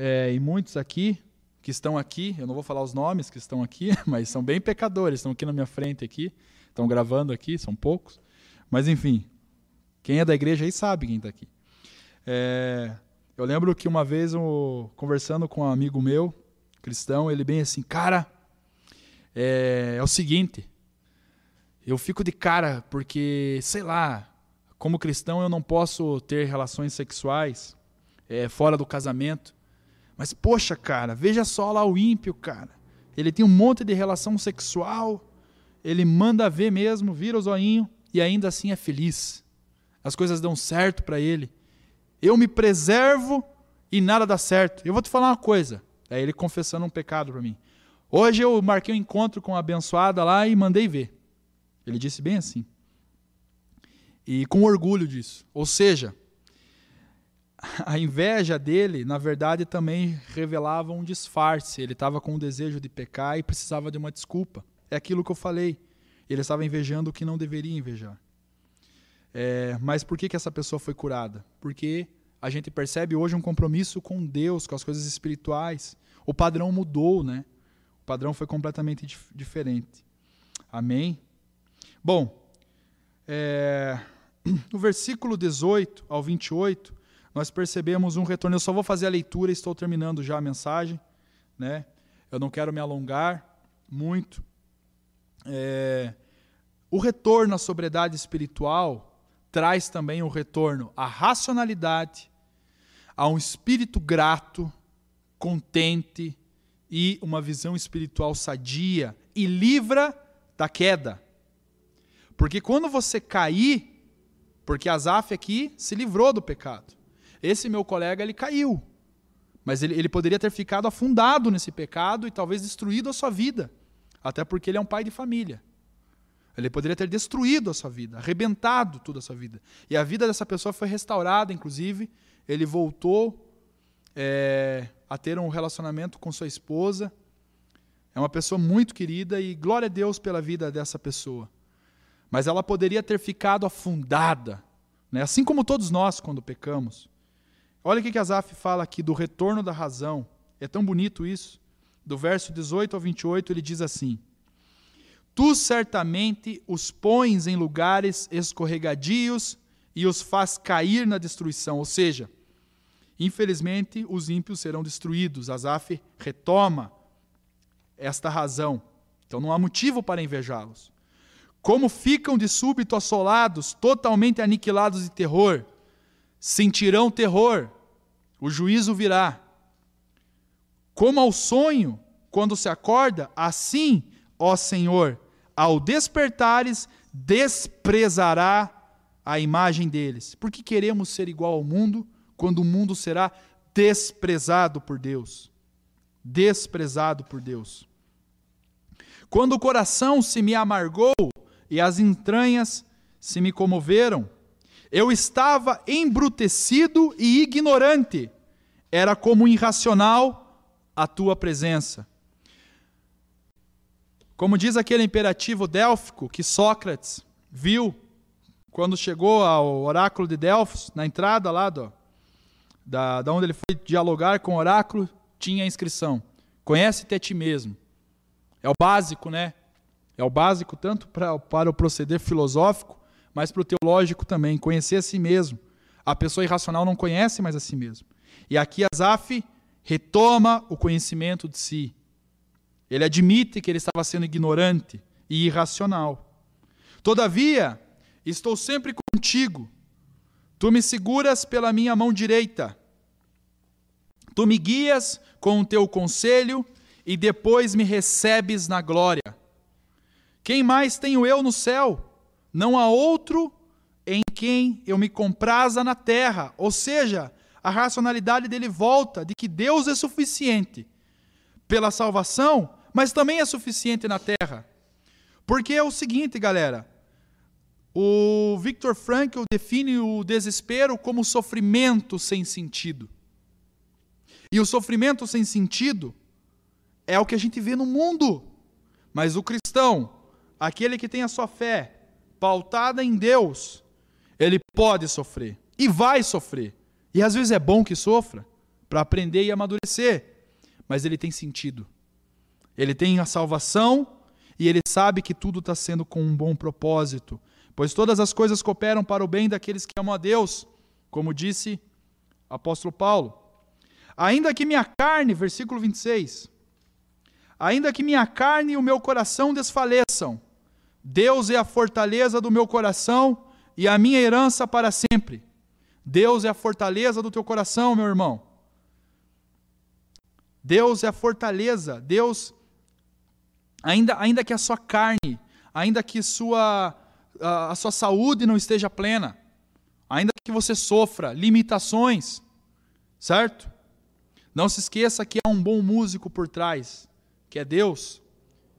É, e muitos aqui que estão aqui, eu não vou falar os nomes que estão aqui, <laughs> mas são bem pecadores, estão aqui na minha frente aqui, estão gravando aqui, são poucos. Mas enfim, quem é da igreja aí sabe quem está aqui. É, eu lembro que uma vez, eu, conversando com um amigo meu, cristão, ele bem assim, cara, é, é o seguinte: eu fico de cara porque, sei lá, como cristão eu não posso ter relações sexuais é, fora do casamento. Mas, poxa, cara, veja só lá o ímpio, cara. Ele tem um monte de relação sexual, ele manda ver mesmo, vira o zoinho e ainda assim é feliz. As coisas dão certo para ele. Eu me preservo e nada dá certo. Eu vou te falar uma coisa. É ele confessando um pecado para mim. Hoje eu marquei um encontro com a abençoada lá e mandei ver. Ele disse bem assim. E com orgulho disso. Ou seja, a inveja dele, na verdade, também revelava um disfarce. Ele estava com o desejo de pecar e precisava de uma desculpa. É aquilo que eu falei. Ele estava invejando o que não deveria invejar. É, mas por que, que essa pessoa foi curada? Porque a gente percebe hoje um compromisso com Deus, com as coisas espirituais. O padrão mudou, né? padrão foi completamente dif diferente. Amém? Bom, é, <clears throat> no versículo 18 ao 28, nós percebemos um retorno. Eu só vou fazer a leitura estou terminando já a mensagem. Né? Eu não quero me alongar muito. É, o retorno à sobriedade espiritual traz também o retorno à racionalidade, a um espírito grato, contente, e uma visão espiritual sadia e livra da queda. Porque quando você cair, porque Asaf aqui se livrou do pecado. Esse meu colega ele caiu. Mas ele, ele poderia ter ficado afundado nesse pecado e talvez destruído a sua vida. Até porque ele é um pai de família. Ele poderia ter destruído a sua vida, arrebentado toda a sua vida. E a vida dessa pessoa foi restaurada, inclusive. Ele voltou é, a ter um relacionamento com sua esposa. É uma pessoa muito querida e glória a Deus pela vida dessa pessoa. Mas ela poderia ter ficado afundada, né? assim como todos nós quando pecamos. Olha o que Asaf fala aqui do retorno da razão. É tão bonito isso. Do verso 18 ao 28, ele diz assim: Tu certamente os pões em lugares escorregadios e os faz cair na destruição. Ou seja, infelizmente os ímpios serão destruídos. Asaf retoma esta razão. Então não há motivo para invejá-los. Como ficam de súbito assolados, totalmente aniquilados de terror, sentirão terror, o juízo virá. Como ao sonho, quando se acorda, assim, ó Senhor, ao despertares, desprezará a imagem deles. Porque queremos ser igual ao mundo, quando o mundo será desprezado por Deus. Desprezado por Deus. Quando o coração se me amargou e as entranhas se me comoveram, eu estava embrutecido e ignorante, era como irracional a tua presença. Como diz aquele imperativo délfico que Sócrates viu quando chegou ao oráculo de Delfos, na entrada lá do, da, da onde ele foi dialogar com o oráculo, tinha a inscrição: Conhece-te a ti mesmo. É o básico, né? É o básico tanto pra, para o proceder filosófico, mas para o teológico também. Conhecer a si mesmo. A pessoa irracional não conhece mais a si mesmo. E aqui Azaf retoma o conhecimento de si. Ele admite que ele estava sendo ignorante e irracional. Todavia, estou sempre contigo. Tu me seguras pela minha mão direita. Tu me guias com o teu conselho e depois me recebes na glória. Quem mais tenho eu no céu? Não há outro em quem eu me compraza na terra. Ou seja, a racionalidade dele volta de que Deus é suficiente pela salvação mas também é suficiente na terra. Porque é o seguinte, galera. O Viktor Frankl define o desespero como sofrimento sem sentido. E o sofrimento sem sentido é o que a gente vê no mundo. Mas o cristão, aquele que tem a sua fé pautada em Deus, ele pode sofrer e vai sofrer. E às vezes é bom que sofra para aprender e amadurecer, mas ele tem sentido. Ele tem a salvação e ele sabe que tudo está sendo com um bom propósito, pois todas as coisas cooperam para o bem daqueles que amam a Deus, como disse o apóstolo Paulo. Ainda que minha carne, versículo 26, ainda que minha carne e o meu coração desfaleçam, Deus é a fortaleza do meu coração e a minha herança para sempre. Deus é a fortaleza do teu coração, meu irmão. Deus é a fortaleza, Deus ainda, ainda que a sua carne, ainda que sua, a, a sua saúde não esteja plena, ainda que você sofra limitações, certo? Não se esqueça que há um bom músico por trás, que é Deus,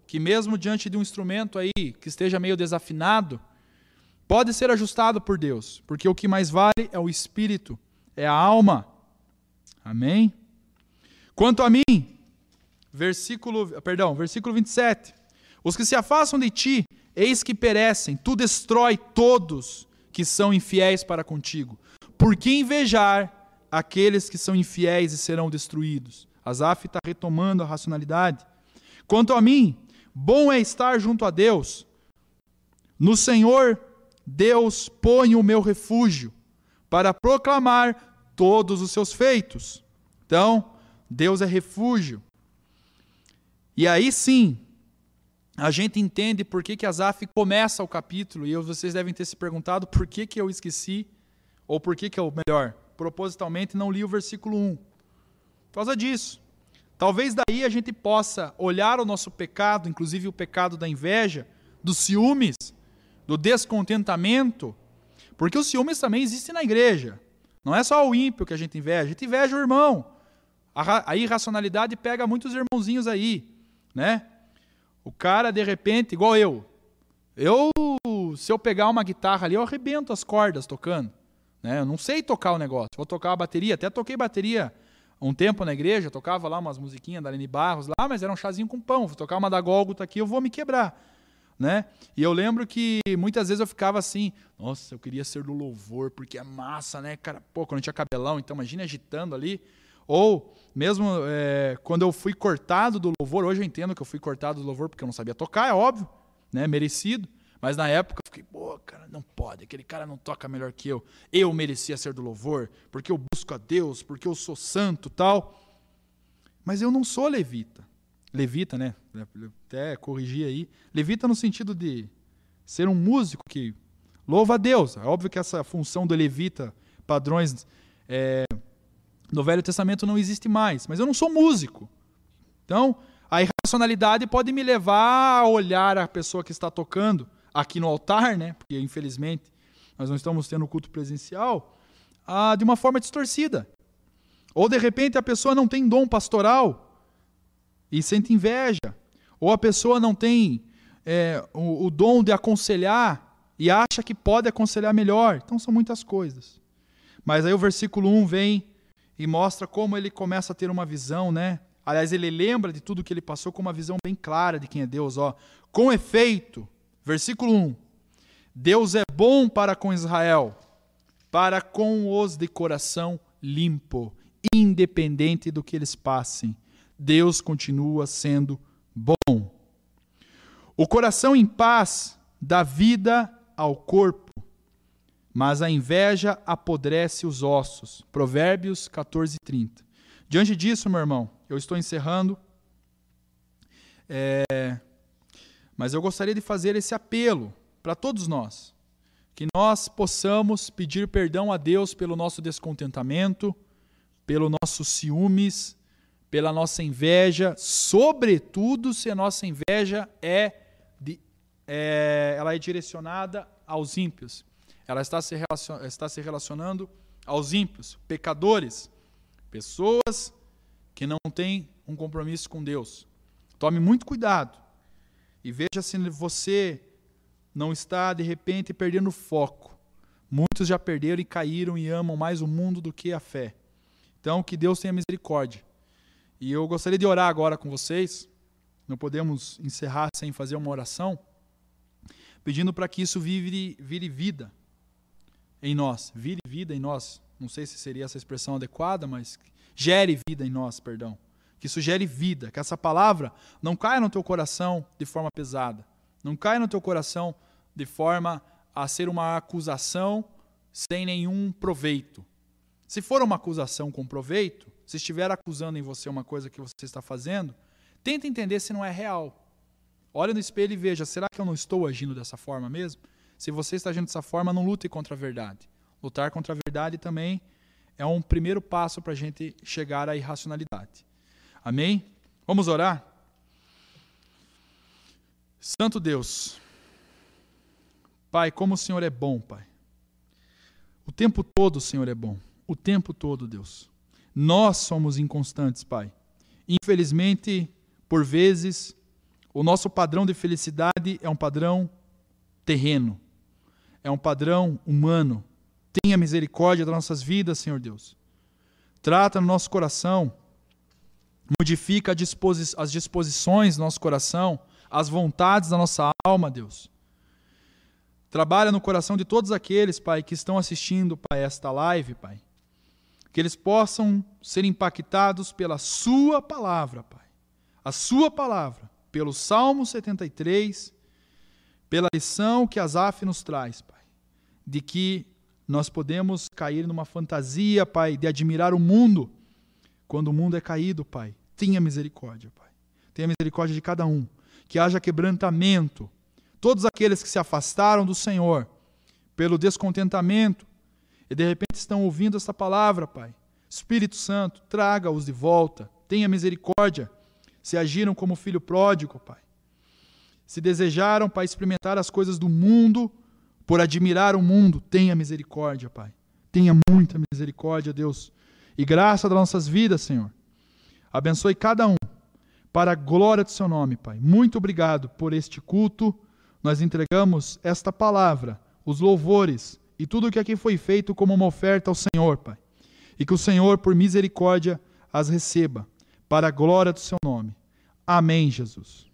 que mesmo diante de um instrumento aí que esteja meio desafinado, pode ser ajustado por Deus, porque o que mais vale é o espírito, é a alma. Amém? Quanto a mim, versículo, perdão, versículo 27. Os que se afastam de ti, eis que perecem, tu destrói todos que são infiéis para contigo. Por que invejar aqueles que são infiéis e serão destruídos? Asaf está retomando a racionalidade. Quanto a mim, bom é estar junto a Deus. No Senhor, Deus põe o meu refúgio para proclamar todos os seus feitos. Então, Deus é refúgio. E aí sim, a gente entende por que, que Asaf começa o capítulo, e vocês devem ter se perguntado por que, que eu esqueci, ou por que, que eu, melhor, propositalmente não li o versículo 1. Por causa disso. Talvez daí a gente possa olhar o nosso pecado, inclusive o pecado da inveja, dos ciúmes, do descontentamento, porque os ciúmes também existem na igreja. Não é só o ímpio que a gente inveja, a gente inveja o irmão. A, a irracionalidade pega muitos irmãozinhos aí, né? O cara, de repente, igual eu. Eu, se eu pegar uma guitarra ali, eu arrebento as cordas tocando. Né? Eu não sei tocar o negócio. Vou tocar a bateria. Até toquei bateria um tempo na igreja, tocava lá umas musiquinhas da Aline Barros lá, mas era um chazinho com pão. Vou tocar uma da Gólgota aqui, eu vou me quebrar. Né? E eu lembro que muitas vezes eu ficava assim, nossa, eu queria ser do louvor, porque é massa, né, cara? Pô, quando tinha cabelão, então imagina agitando ali. Ou mesmo é, quando eu fui cortado do louvor, hoje eu entendo que eu fui cortado do louvor porque eu não sabia tocar, é óbvio, né? Merecido. Mas na época eu fiquei, pô, cara, não pode, aquele cara não toca melhor que eu. Eu merecia ser do louvor, porque eu busco a Deus, porque eu sou santo tal. Mas eu não sou levita. Levita, né? Até corrigir aí. Levita no sentido de ser um músico que louva a Deus. É óbvio que essa função do levita, padrões é, no Velho Testamento não existe mais. Mas eu não sou músico. Então, a irracionalidade pode me levar a olhar a pessoa que está tocando aqui no altar, né? Porque infelizmente nós não estamos tendo culto presencial, ah, de uma forma distorcida. Ou de repente a pessoa não tem dom pastoral e sente inveja. Ou a pessoa não tem é, o, o dom de aconselhar e acha que pode aconselhar melhor. Então são muitas coisas. Mas aí o versículo 1 vem e mostra como ele começa a ter uma visão, né? Aliás, ele lembra de tudo que ele passou com uma visão bem clara de quem é Deus, ó. Com efeito, Versículo 1: Deus é bom para com Israel, para com os de coração limpo, independente do que eles passem. Deus continua sendo bom. O coração em paz dá vida ao corpo, mas a inveja apodrece os ossos. Provérbios 14, 30. Diante disso, meu irmão, eu estou encerrando. É, mas eu gostaria de fazer esse apelo para todos nós, que nós possamos pedir perdão a Deus pelo nosso descontentamento, pelo nosso ciúmes, pela nossa inveja, sobretudo se a nossa inveja é, de, é ela é direcionada aos ímpios. Ela está se, está se relacionando aos ímpios, pecadores, pessoas que não têm um compromisso com Deus. Tome muito cuidado e veja se você não está, de repente, perdendo foco. Muitos já perderam e caíram e amam mais o mundo do que a fé. Então, que Deus tenha misericórdia. E eu gostaria de orar agora com vocês. Não podemos encerrar sem fazer uma oração, pedindo para que isso vire, vire vida em nós. Vire vida em nós. Não sei se seria essa expressão adequada, mas gere vida em nós, perdão que sugere vida, que essa palavra não caia no teu coração de forma pesada, não caia no teu coração de forma a ser uma acusação sem nenhum proveito. Se for uma acusação com proveito, se estiver acusando em você uma coisa que você está fazendo, tenta entender se não é real. Olha no espelho e veja, será que eu não estou agindo dessa forma mesmo? Se você está agindo dessa forma, não lute contra a verdade. Lutar contra a verdade também é um primeiro passo para a gente chegar à irracionalidade. Amém? Vamos orar? Santo Deus, Pai, como o Senhor é bom, Pai. O tempo todo o Senhor é bom. O tempo todo, Deus. Nós somos inconstantes, Pai. Infelizmente, por vezes, o nosso padrão de felicidade é um padrão terreno, é um padrão humano. Tenha misericórdia das nossas vidas, Senhor Deus. Trata no nosso coração Modifica as disposições do nosso coração, as vontades da nossa alma, Deus. Trabalha no coração de todos aqueles, Pai, que estão assistindo, Pai, esta live, Pai. Que eles possam ser impactados pela Sua palavra, Pai. A Sua palavra, pelo Salmo 73, pela lição que Asaf nos traz, Pai. De que nós podemos cair numa fantasia, Pai, de admirar o mundo quando o mundo é caído, Pai. Tenha misericórdia, Pai. Tenha misericórdia de cada um. Que haja quebrantamento. Todos aqueles que se afastaram do Senhor pelo descontentamento e de repente estão ouvindo esta palavra, Pai. Espírito Santo, traga-os de volta. Tenha misericórdia. Se agiram como filho pródigo, Pai. Se desejaram, Pai, experimentar as coisas do mundo por admirar o mundo, tenha misericórdia, Pai. Tenha muita misericórdia, Deus, e graça das nossas vidas, Senhor. Abençoe cada um, para a glória do Seu nome, Pai. Muito obrigado por este culto. Nós entregamos esta palavra, os louvores e tudo o que aqui foi feito como uma oferta ao Senhor, Pai. E que o Senhor, por misericórdia, as receba, para a glória do Seu nome. Amém, Jesus.